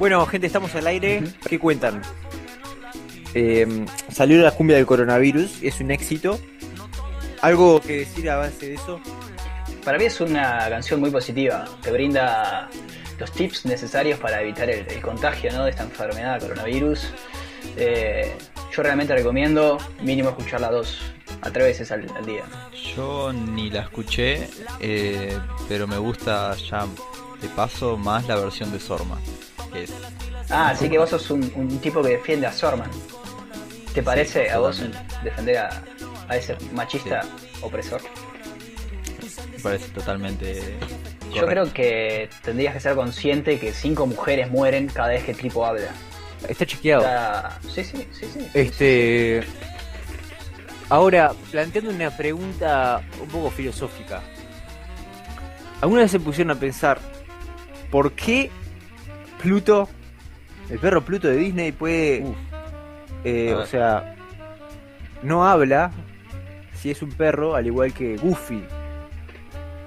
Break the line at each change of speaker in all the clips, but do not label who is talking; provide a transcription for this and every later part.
Bueno, gente, estamos al aire. ¿Qué cuentan? Eh, salió la cumbia del coronavirus, es un éxito. ¿Algo que decir a base de eso?
Para mí es una canción muy positiva. Te brinda los tips necesarios para evitar el, el contagio ¿no? de esta enfermedad, coronavirus. Eh, yo realmente recomiendo mínimo escucharla dos a tres veces al, al día.
Yo ni la escuché, eh, pero me gusta ya de paso más la versión de Sorma. Que es,
Ah, así que vos sos un, un tipo que defiende a Sorman. ¿Te parece a vos defender a, a ese machista opresor?
me parece totalmente.
Yo creo que tendrías que ser consciente que cinco mujeres mueren cada vez que Tripo habla.
Está chequeado.
Está- Sí, sí, sí, sí.
Este. Ahora, planteando una pregunta un poco filosófica. ¿Alguna vez se pusieron a pensar por qué Pluto, el perro Pluto de Disney, puede.
Uf.
eh, o sea, no habla si es un perro, al igual que Goofy?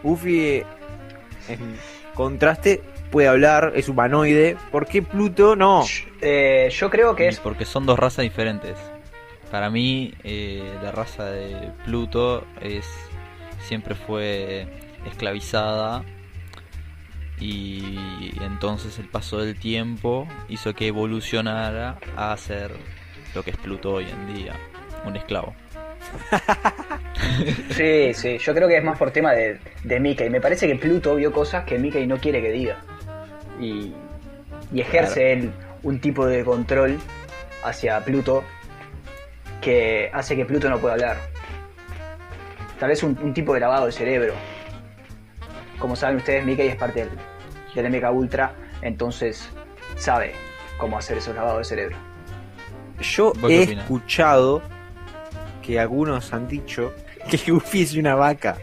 Goofy, en contraste, puede hablar, es humanoide. ¿Por qué Pluto no?
Eh, yo creo que es
Porque son dos razas diferentes. Para mí, eh, la raza de Pluto es siempre fue esclavizada y entonces el paso del tiempo hizo que evolucionara a ser lo que es Pluto hoy en día, un esclavo.
Sí, sí, yo creo que es más por tema de, de Mickey. Me parece que Pluto vio cosas que Mickey no quiere que diga. Y, y ejerce él un tipo de control hacia Pluto que hace que Pluto no pueda hablar. Tal vez un, un tipo de lavado de cerebro. Como saben ustedes, Mickey es parte del, del MK Ultra, entonces sabe cómo hacer esos lavados de cerebro.
Yo
¿Vos qué
he escuchado que algunos han dicho que Goofy es una vaca.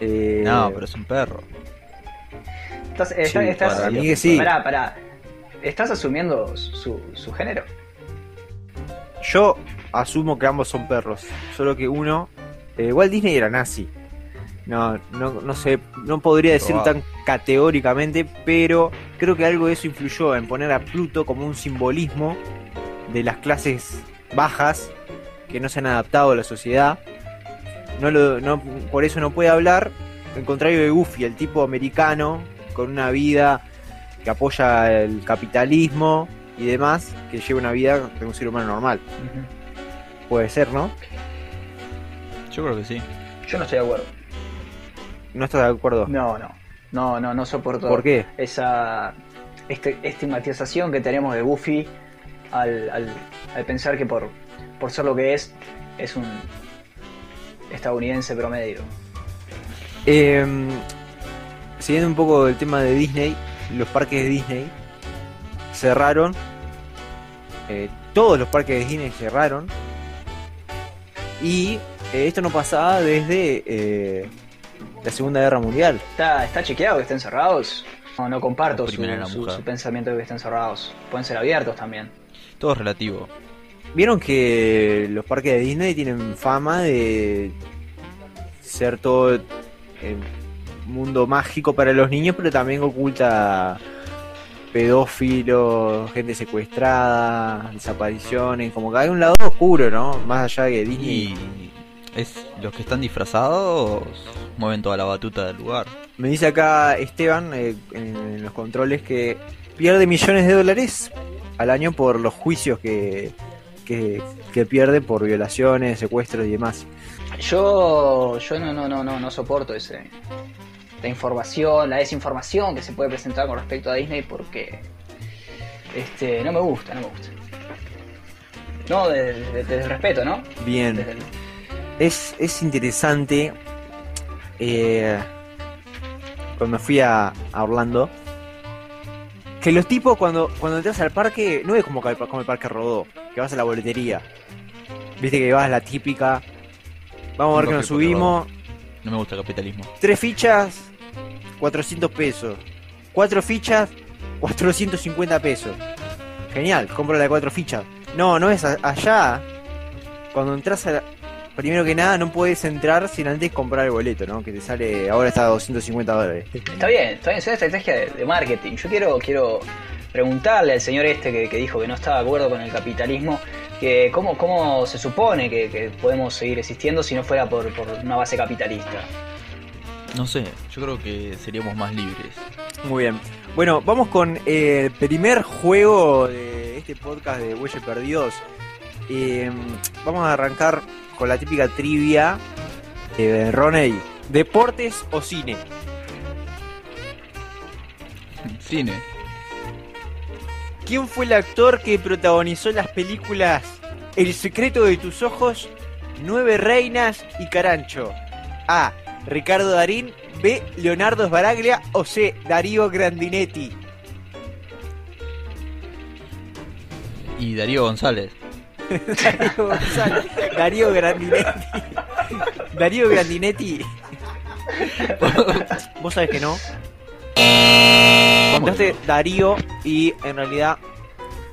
Eh,
No, pero es un perro.
Estás,
Sí,
estás-
para mí que sí.
Pará, pará. ¿Estás asumiendo su, su género?
Yo asumo que ambos son perros, solo que uno. eh, igual Disney era nazi. No, no, no sé, no podría
Probado.
tan categóricamente, pero creo que algo de eso influyó en poner a Pluto como un simbolismo de las clases bajas que no se han adaptado a la sociedad. No lo, no, por eso no puede hablar, al contrario de Goofy, el tipo americano con una vida que apoya el capitalismo y demás, que lleva una vida de un ser humano normal. Puede ser, ¿no?
Yo creo que sí.
Yo no estoy de acuerdo.
¿No estás de acuerdo?
No, no. No, no, no soporto
¿Por qué?
esa este- estigmatización que tenemos de Goofy al, al- al pensar que por, por ser lo que es, es un estadounidense promedio.
Eh, siguiendo un poco el tema de Disney, los parques de Disney cerraron. eh, todos los parques de Disney cerraron. Y eh, esto no pasaba desde eh, la Segunda Guerra Mundial.
¿Está, está chequeado que estén cerrados? No, no comparto su, pensamiento de que estén cerrados. Pueden ser abiertos también.
Todo es relativo.
Vieron que los parques de Disney tienen fama de ser todo eh, mundo mágico para los niños, pero también oculta pedófilos, gente secuestrada, desapariciones, como que hay un lado oscuro, ¿no? Más allá de que Disney.
Es los que están disfrazados mueven toda la batuta del lugar.
Me dice acá Esteban eh, en, en los controles que pierde millones de dólares al año por los juicios que, que, que pierde por violaciones, secuestros y demás.
Yo, yo no, no, no, no, no soporto ese, la información, la desinformación que se puede presentar con respecto a Disney porque este, no me gusta, no me gusta. No, desde de, respeto, ¿no?
Bien.
Desde el-
Es, es interesante. eh, cuando fui a, a Orlando. Que los tipos cuando, cuando entras al parque. No es como, como el parque Rodó. Que vas a la boletería. Viste que vas a la típica. Vamos a ver que nos subimos.
No me gusta el capitalismo.
Tres fichas. 400 pesos. Cuatro fichas. 450 pesos. Genial, compro la de cuatro fichas. No, no es allá. Cuando entras a la- Primero que nada, no puedes entrar sin antes comprar el boleto, ¿no? Que te sale. Ahora está a 250 dólares.
Está bien, está bien, es una estrategia de, de marketing. Yo quiero, quiero preguntarle al señor este que, que dijo que no estaba de acuerdo con el capitalismo, que cómo, cómo se supone que, que podemos seguir existiendo si no fuera por, por una base capitalista.
No sé, yo creo que seríamos más libres.
Muy bien. Bueno, vamos con el primer juego de este podcast de Huelle Perdidos. Eh, vamos a arrancar con la típica trivia de Roney. ¿Deportes o cine?
Cine.
¿Quién fue el actor que protagonizó las películas El secreto de tus ojos, Nueve reinas y Carancho? A. Ricardo Darín, B. Leonardo Sbaraglia o C. Darío Grandinetti.
Y Darío González.
Darío González, Darío Grandinetti. Darío Grandinetti. Vos sabés que no. Contaste Darío y en realidad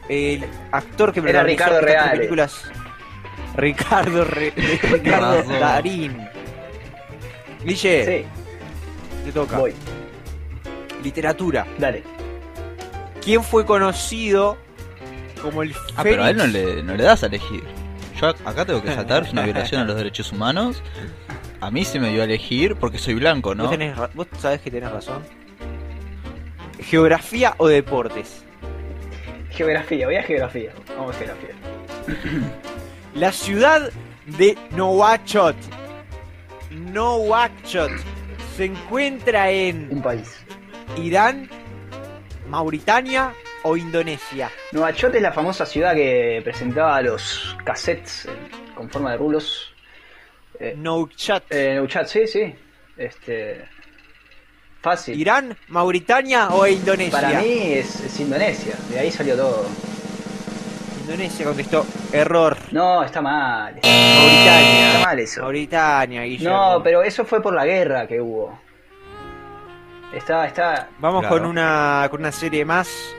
el actor que
Era Ricardo Reale.
películas Ricardo Re- Ricardo. Darín. Guille,
Sí,
te toca.
voy,
Literatura.
dale.
¿Quién fue conocido como el
Ah, pero a él no
Fénix?
le, no le das a elegir. Yo ac- acá tengo que saltar, es una violación a los derechos humanos. A mí se me dio a elegir porque soy blanco, ¿no?
¿Vos, tenés ra- vos sabés que tenés razón. ¿Geografía o deportes?
Geografía, voy a geografía. Vamos a geografía.
La ciudad de Nouakchott. Nouakchott se encuentra en
Un país.
Irán, Mauritania o Indonesia.
Nueva es la famosa ciudad que presentaba los cassettes eh, con forma de rulos. Eh,
Nouakchott.
eh, Neuchat, sí, sí. Este. Fácil.
Irán, Mauritania o Indonesia.
Para mí es, es Indonesia, de ahí salió todo.
Indonesia contestó error.
No, está mal.
Mauritania.
Está mal eso.
Mauritania, Guillermo.
No, pero eso fue por la guerra que hubo. Está, está.
Vamos
Claro.
con una con una serie más,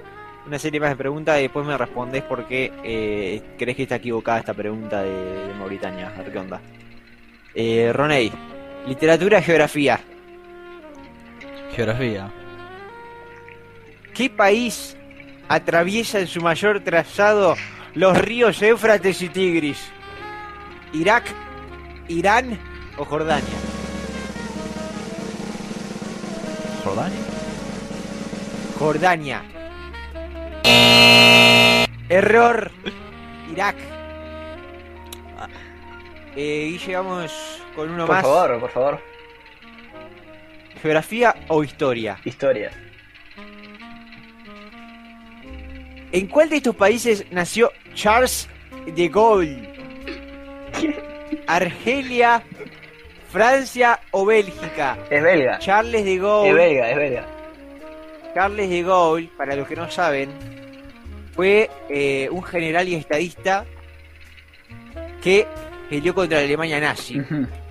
una serie más de preguntas y después me respondés por qué eh, crees que está equivocada esta pregunta de, de Mauritania. A ver qué onda. Eh, Roney, literatura, geografía.
Geografía.
¿Qué país atraviesa en su mayor trazado los ríos Éufrates y Tigris? ¿Irak, Irán o Jordania?
¿Jordania?
Jordania. Error. Irak. Eh, y llegamos con uno
Por
más.
favor, por favor.
Geografía o historia.
Historia.
¿En cuál de estos países nació Charles de Gaulle? ¿Argelia, Francia o Bélgica?
Es belga.
Charles de
Es
Gaulle.
belga, es belga.
Charles de Gaulle, para los que no saben, fue eh, un general y estadista que peleó contra la Alemania nazi.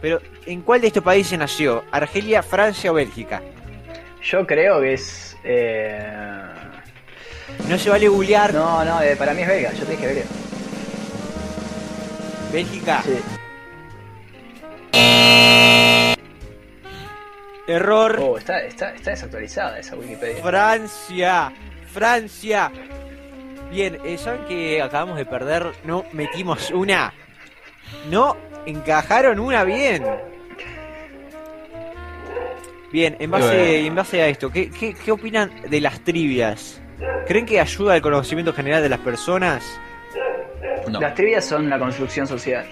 Pero, ¿en cuál de estos países nació? ¿Argelia, Francia o Bélgica?
Yo creo que es. Eh...
No se vale googlear.
No, no, eh, para mí es belga. Yo te dije belga.
Bélgica.
Sí.
Error.
Oh, está, está, está desactualizada esa Wikipedia.
Francia. Francia. Bien, eh, ¿saben que acabamos de perder? No metimos una. No encajaron una bien. Bien, en base,
Bueno.
en base a esto, ¿qué, qué, qué opinan de las trivias? ¿Creen que ayuda al conocimiento general de las personas?
No.
Las trivias son la construcción social.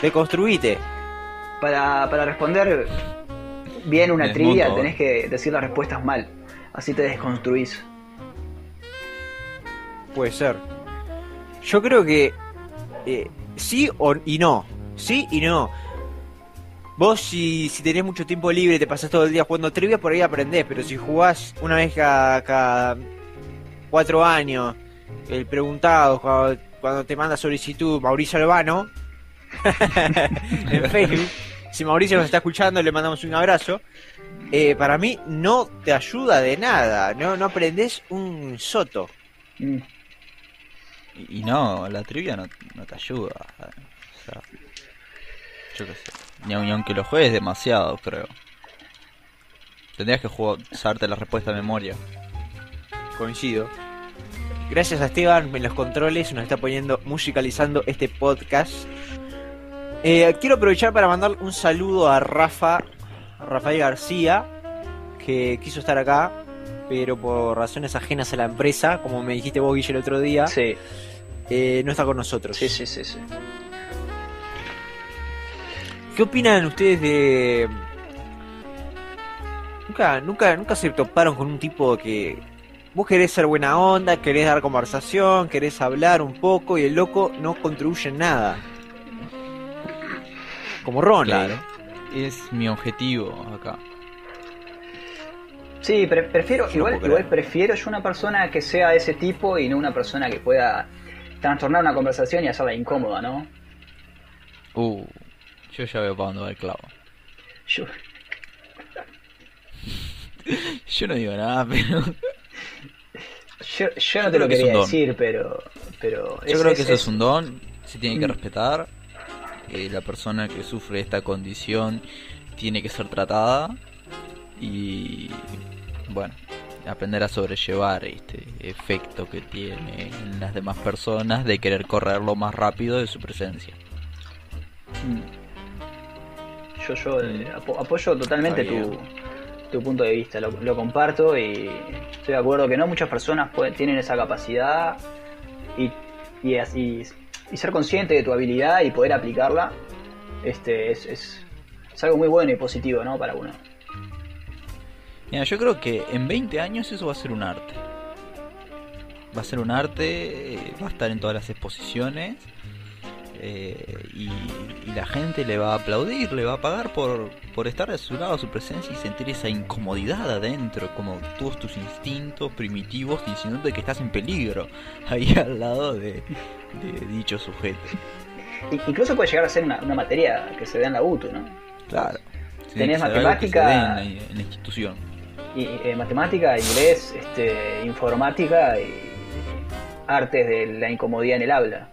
Deconstruite.
Para, para responder bien una
Desmonto.
trivia tenés que decir las respuestas mal. Así te desconstruís.
Puede ser. Yo creo que eh, sí o, y no. Sí y no. Vos si, si tenés mucho tiempo libre, te pasás todo el día jugando trivia, por ahí aprendés. Pero si jugás una vez cada, cada cuatro años, el preguntado, cuando, cuando te manda solicitud Mauricio Albano, en Facebook, si Mauricio nos está escuchando, le mandamos un abrazo. Eh, para mí no te ayuda de nada, no, no aprendés un soto.
Mm.
Y, y no, la trivia no, no te ayuda. O sea, yo qué sé. Ni aunque lo juegues demasiado, creo. Tendrías que jugar, saberte la respuesta de memoria.
Coincido. Gracias a Esteban en los controles, nos está poniendo, musicalizando este podcast. Eh, quiero aprovechar para mandar un saludo a Rafa, a Rafael García, que quiso estar acá, pero por razones ajenas a la empresa, como me dijiste vos, Guille, el otro día,
Sí,
eh, no está con nosotros.
sí, sí, sí. sí.
¿Qué opinan ustedes de... Nunca, nunca, nunca se toparon con un tipo que vos querés ser buena onda, querés dar conversación, querés hablar un poco y el loco no contribuye en nada. Como Ron,
Claro. Es mi objetivo acá.
Sí, pre- prefiero,
no
igual, igual prefiero yo una persona que sea de ese tipo y no una persona que pueda trastornar una conversación y hacerla incómoda, ¿no?
Uh, yo ya veo para dónde va el clavo.
Yo,
Yo no digo nada, pero
yo, yo no
Yo
te lo quería decir, pero, pero
yo creo que eso es un
don.
don, se tiene que
Mm.
respetar. Eh, la persona que sufre esta condición tiene que ser tratada y, bueno, aprender a sobrellevar este efecto que tiene en las demás personas de querer correr lo más rápido de su presencia.
Yo, yo eh, apo- apoyo totalmente tu, tu punto de vista, lo, lo comparto y estoy de acuerdo que no muchas personas pueden- tienen esa capacidad y, y, así- y ser consciente de tu habilidad y poder aplicarla este es, es, es algo muy bueno y positivo ¿no? para uno.
Mira, yo creo que en 20 años eso va a ser un arte. Va a ser un arte, eh, va a estar en todas las exposiciones eh, y, y la gente le va a aplaudir, le va a pagar por, por estar de su lado, su presencia y sentir esa incomodidad adentro, como todos tus instintos primitivos diciéndote que estás en peligro ahí al lado de, de dicho sujeto.
Incluso puede llegar a ser una, una materia que se da en la UTU, ¿no?
Claro. Tiene
Tenés matemática-
dé en la- en la institución.
Y, eh, matemática, inglés, este, informática y artes de la incomodidad en el habla.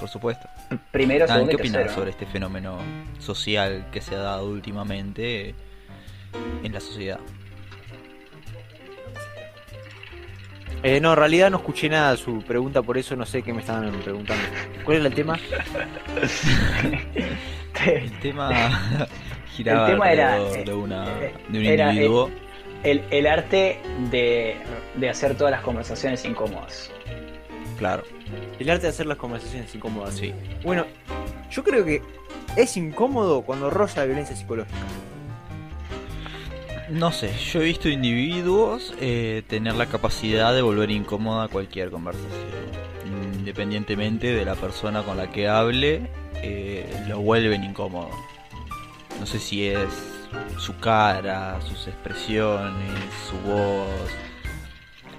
Por supuesto.
Primero, segundo
¿Qué opinas sobre este fenómeno social que se ha dado últimamente en la sociedad?
Eh, no, en realidad no escuché nada de su pregunta, por eso no sé qué me estaban preguntando. ¿Cuál era el tema?
El tema giraba
El tema era, eh,
de, una,
eh,
de un
era,
individuo.
el, el arte de, de hacer todas las conversaciones incómodas.
Claro,
El arte de hacer las conversaciones incómodas.
sí.
Bueno, yo creo que es incómodo cuando roza la violencia psicológica.
No sé, yo he visto individuos eh, tener la capacidad de volver incómoda cualquier conversación. Independientemente de la persona con la que hable, eh, lo vuelven incómodo. No sé si es su cara, sus expresiones, su voz.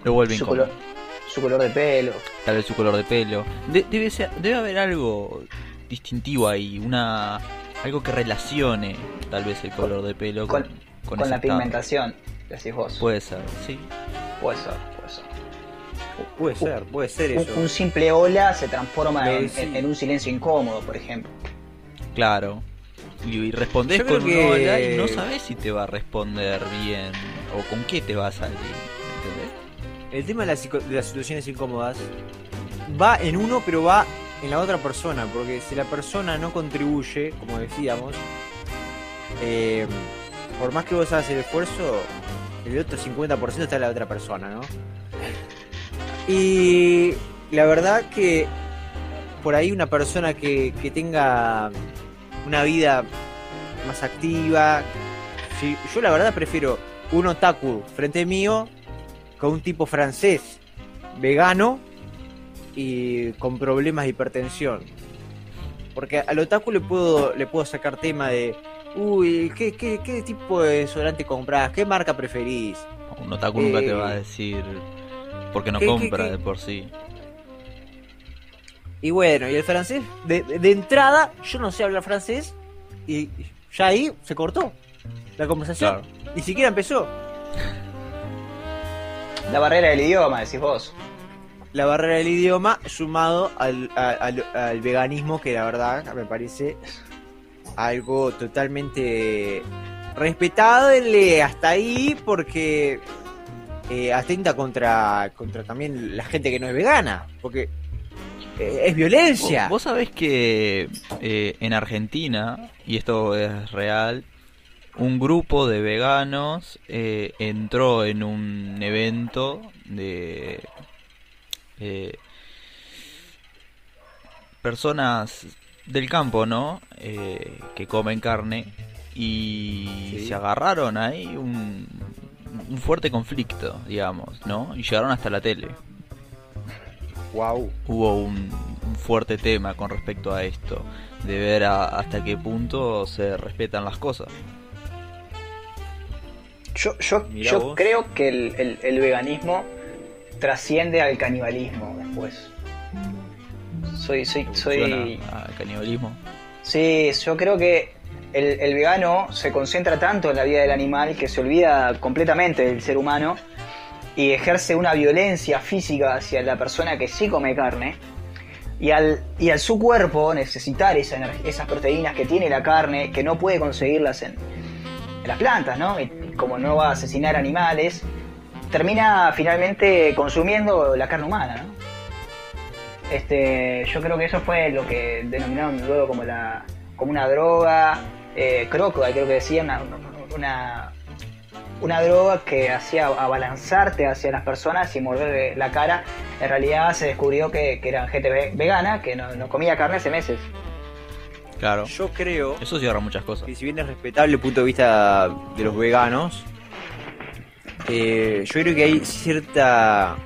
Lo vuelve
Su
incómodo.
Su color de pelo.
Tal vez su color de pelo. De- debe, ser, debe haber algo distintivo ahí, una algo que relacione tal vez el color de pelo con,
Con,
con
con
ese
la
estado.
pigmentación, decís vos.
Puede ser, sí.
Puede ser, puede ser.
Puede ser, puede ser
Un,
eso.
un simple hola se transforma en,
sí.
en- en un silencio incómodo, por ejemplo.
Claro. Y, y respondés con
que-
un hola y no sabes si te va a responder bien o con qué te va a salir.
El tema de las, de las situaciones incómodas va en uno, pero va en la otra persona. Porque si la persona no contribuye, como decíamos, eh, por más que vos hagas el esfuerzo, el otro 50% está en la otra persona, ¿no? Y la verdad que por ahí una persona que, que tenga una vida más activa, sí, yo la verdad prefiero un otaku frente mío con un tipo francés, vegano y con problemas de hipertensión. Porque al otaku le puedo, le puedo sacar tema de, uy, ¿qué, qué, qué tipo de desodorante compras? ¿Qué marca preferís?
Un otaku nunca te
Eh,
va a decir porque no
¿qué-
compra de por sí.
Y bueno, y el francés, de entrada, yo no sé hablar francés y ya ahí se cortó la conversación.
Claro.
Ni siquiera empezó.
La barrera del idioma, decís vos.
La barrera del idioma sumado al, al veganismo, que la verdad me parece algo totalmente respetable hasta ahí, porque eh, atenta contra, contra también la gente que no es vegana, porque eh, es violencia.
Vos, vos sabés que eh, en Argentina, y esto es real, un grupo de veganos eh, entró en un evento de eh, personas del campo, ¿no? Eh, que comen carne y
Sí.
se agarraron ahí un, un fuerte conflicto, digamos, ¿no? Y llegaron hasta la tele.
Wow.
Hubo un, un fuerte tema con respecto a esto, de ver a- hasta qué punto se respetan las cosas.
Yo, yo, yo creo que el, el- el veganismo trasciende al canibalismo después. Soy, soy, soy,
al canibalismo.
Sí, yo creo que el, el vegano se concentra tanto en la vida del animal que se olvida completamente del ser humano y ejerce una violencia física hacia la persona que sí come carne. Y al, y al su cuerpo necesitar esa esas proteínas que tiene la carne, que no puede conseguirlas en, las plantas, ¿no? Y como no va a asesinar animales, termina finalmente consumiendo la carne humana, ¿no? Este, yo creo que eso fue lo que denominaron luego como la como una droga, eh, crocodile creo que decía, una, una, droga que hacía abalanzarte hacia las personas y morder la cara. En realidad se descubrió que, que eran gente ve- vegana, que no comía carne hace meses.
Claro.
Yo creo
Eso cierra muchas cosas.
que si bien es respetable el punto de vista de los veganos, eh, yo creo que hay cierta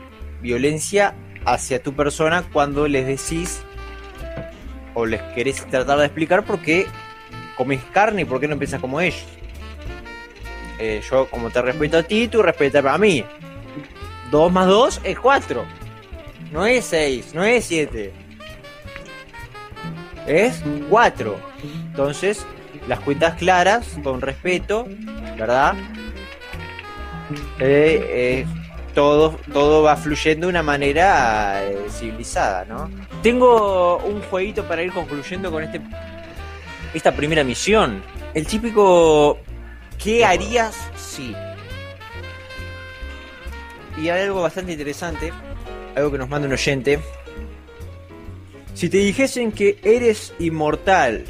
violencia hacia tu persona cuando les decís o les querés tratar de explicar por qué comes carne y por qué no piensas como ellos. Eh, yo como te respeto a ti, tú respetame a mí. 2 más 2 es 4. No es 6, no es 7. Es 4. Entonces, las cuentas claras, con respeto, ¿verdad? Eh, eh, todo, todo va fluyendo de una manera eh, civilizada, ¿no? Tengo un jueguito para ir concluyendo con este esta primera misión. El típico ¿qué harías si? Y hay algo bastante interesante, algo que nos manda un oyente. Si te dijesen que eres inmortal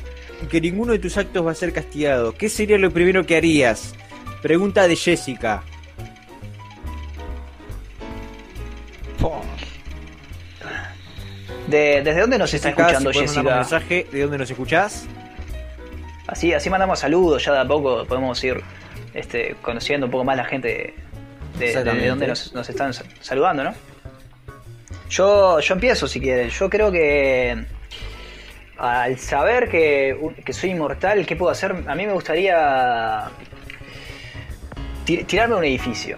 y que ninguno de tus actos va a ser castigado, ¿qué sería lo primero que harías? Pregunta de Jessica.
De- ¿Desde dónde nos está
Jessica,
escuchando
si
Jessica?
un mensaje de dónde nos escuchás.
Así, así mandamos saludos, ya de a poco podemos ir este, conociendo un poco más la gente de, de- dónde nos, nos están sa- saludando, ¿no? Yo, yo empiezo si quieren. Yo creo que al saber que, que soy inmortal, ¿qué puedo hacer? A mí me gustaría ti- tirarme a un edificio.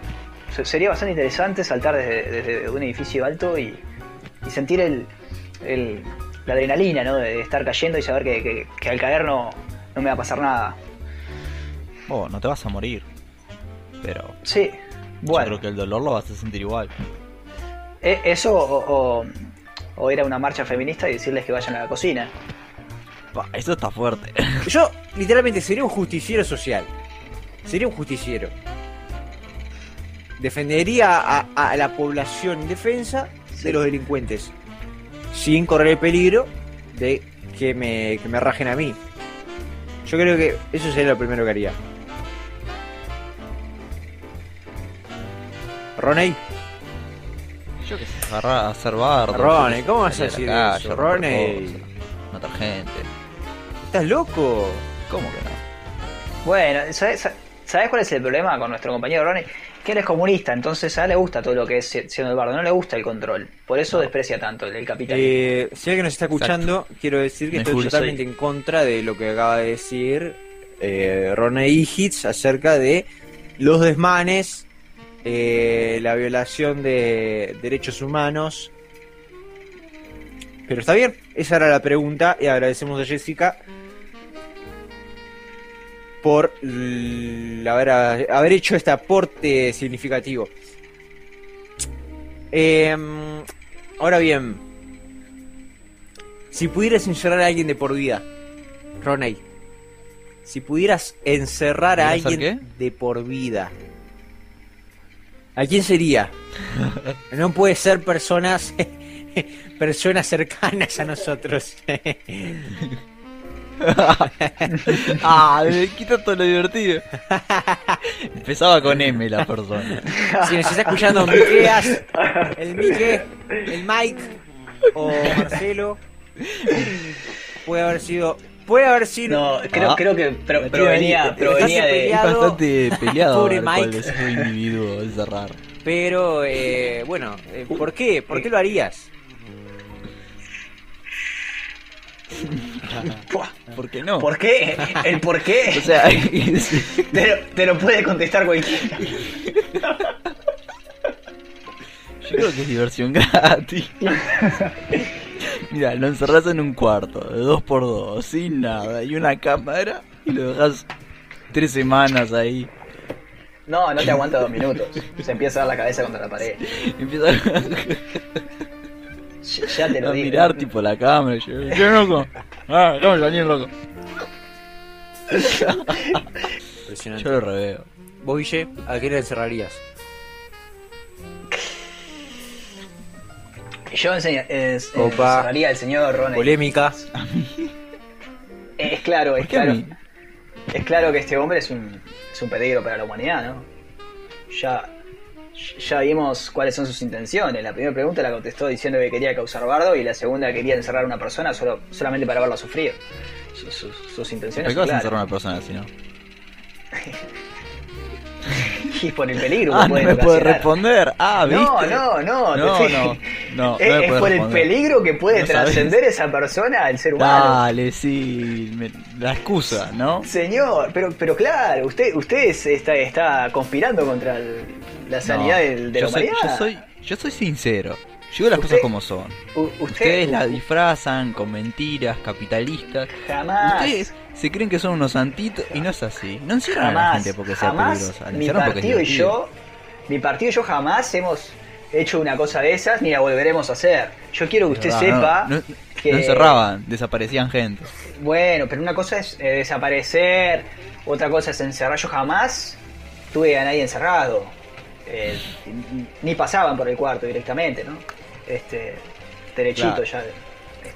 Se- Sería bastante interesante saltar desde, desde un edificio alto y, y sentir el, el- la adrenalina, ¿no? De estar cayendo y saber que, que- que al caer no, no me va a pasar nada.
Oh, no te vas a morir. Pero
Sí,
yo
bueno.
creo que el dolor lo vas a sentir igual.
E- Eso o, o- o ir a una marcha feminista y decirles que vayan a la cocina.
Eso está fuerte.
Yo, literalmente, sería un justiciero social. Sería un justiciero. Defendería a, a la población indefensa de los delincuentes. Sin correr el peligro de que me, que me rajen a mí. Yo creo que eso sería lo primero que haría. Roney,
Yo qué sé, agarrar a hacer bardo.
Ronnie, ¿cómo vas a decir
la
eso, Ronnie?
Matar gente.
¿estás loco?
¿Cómo que no?
Bueno, ¿sabes, sabes cuál es el problema con nuestro compañero Ronnie? Que él es comunista, entonces a él le gusta todo lo que es siendo el bardo, no le gusta el control. Por eso desprecia tanto el, el capitalismo.
Eh, si alguien nos está escuchando, quiero decir que
Me
estoy totalmente en contra de lo que acaba de decir eh, Ronnie Hitz acerca de los desmanes, eh, la violación de derechos humanos. Pero está bien, esa era la pregunta y agradecemos a Jessica por haber, haber hecho este aporte significativo. Em, ahora bien, si pudieras encerrar a alguien de por vida, Roney, si pudieras encerrar a
¿Pudieras hacer
alguien de por vida, ¿A quién sería? No puede ser personas personas cercanas a nosotros.
ah, me quita todo lo divertido. Empezaba con M la persona.
Si nos está escuchando Miqueas, el Mique, el Mike o Marcelo, puede haber sido. Puede haber sido.
No, creo,
Ah.
creo que pro- provenía,
ahí,
provenía de.
Es
peleado.
bastante peleado
Pobre Mike.
es su individuo de cerrar.
Pero, eh, bueno, eh, ¿por qué? ¿Por qué lo harías?
¿Por qué no?
¿Por qué? ¿El por qué?
O sea,
te, lo, te lo puede contestar cualquiera.
yo creo que es diversión gratis. Mira, lo encerrás en un cuarto de dos por dos, sin nada, y una cámara, y lo dejas tres semanas ahí.
No, no te aguanta dos minutos. Se empieza a dar la cabeza contra la pared.
Empieza
Ya, ya te
a,
lo
a
digo.
mirar tipo la cámara. Yo, yo loco. Ah, déjame salir loco.
Impresionante.
Yo lo reveo.
¿Vos, Guille, a qué le encerrarías?
Yo enseña, es, eh,
Opa.
encerraría al señor Ronald.
Polémica.
Es claro, es
¿Por qué a
claro. Es claro que este hombre es un, es un peligro para la humanidad, ¿no? Ya, ya vimos cuáles son sus intenciones. La primera pregunta la contestó diciendo que quería causar bardo y la segunda quería encerrar a una persona solo, solamente para verla sufrir. Sus, sus- sus intenciones
¿Por qué vas a encerrar a una persona así, no?
Y por el peligro
Ah, no me puede responder. Ah, ¿viste?
No, no, no.
no, no,
es, por el peligro que puede
No
trascender esa persona al ser humano.
Dale, sí. me- la excusa, ¿no?
Señor, pero, pero claro, usted, usted está, está conspirando contra el- la sanidad del- de,
yo
la
soy,
humanidad.
yo soy, yo soy sincero. Yo digo las
Usted-
cosas como son.
Usted
Ustedes la disfrazan con mentiras capitalistas.
jamás,
Ustedes se creen que son unos santitos y no es así. No encierran a la
jamás,
gente porque sea
jamás,
peligrosa. La
mi
encierran porque es
partido y yo, mi partido y yo jamás hemos hecho una cosa de esas ni la volveremos a hacer. Yo quiero que usted sepa
No, no,
que
no encerraban, desaparecían gente.
Bueno, pero una cosa es eh, desaparecer, otra cosa es encerrar. Yo jamás tuve a nadie encerrado. Eh, ni- pasaban por el cuarto directamente, ¿no? Este, derechito
Claro.
ya.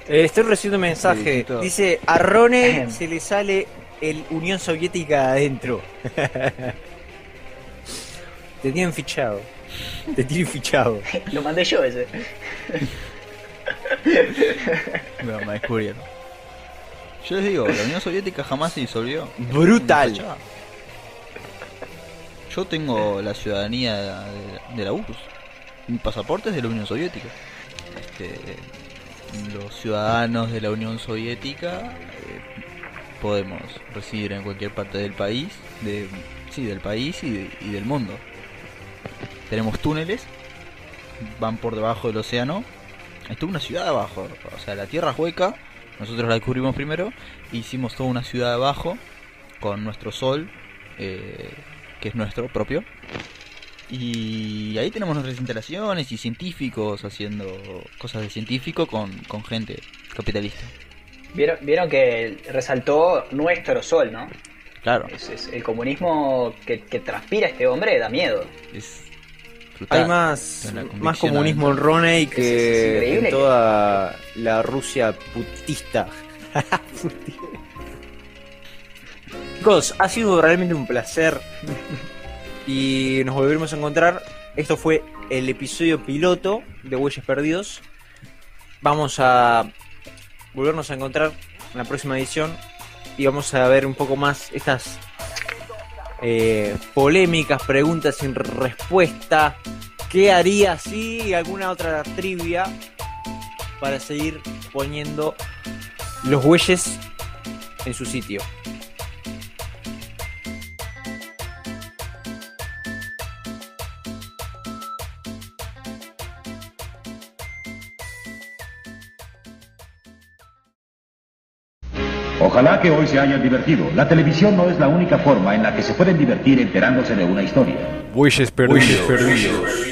Eh, estoy recibiendo un mensaje. Dice, a Rone se le sale el Unión Soviética adentro. Te tienen fichado. Te tienen fichado.
Lo mandé yo ese.
Bueno, me descubrieron. Yo les digo, la Unión Soviética jamás se disolvió.
Brutal.
Yo tengo la ciudadanía de, de la URSS. Mi pasaporte es de la Unión Soviética. Este, los ciudadanos de la Unión Soviética eh, podemos residir en cualquier parte del país, de, sí, del país y, de- y del mundo. Tenemos túneles, van por debajo del océano. Estuvo una ciudad abajo, o sea, la tierra es hueca, nosotros la descubrimos primero, e hicimos toda una ciudad abajo con nuestro sol, eh, que es nuestro propio. Y ahí tenemos nuestras instalaciones y científicos haciendo cosas de científico con, con gente capitalista.
Vieron, vieron que resaltó nuestro sol, ¿no?
Claro,
Es, es el comunismo que, que transpira este hombre da miedo.
es
Hay más, más comunismo en Roney
Es- es
que en toda la Rusia putista. Chicos, ha sido realmente un placer y nos volveremos a encontrar. Esto fue el episodio piloto de Huellas Perdidos. Vamos a volvernos a encontrar en la próxima edición y vamos a ver un poco más estas eh, polémicas, preguntas sin respuesta. ¿Qué haría si alguna otra trivia para seguir poniendo los bueyes en su sitio?
Ojalá que hoy se hayan divertido. La televisión no es la única forma en la que se pueden divertir enterándose de una historia.
Bueyes perdidos.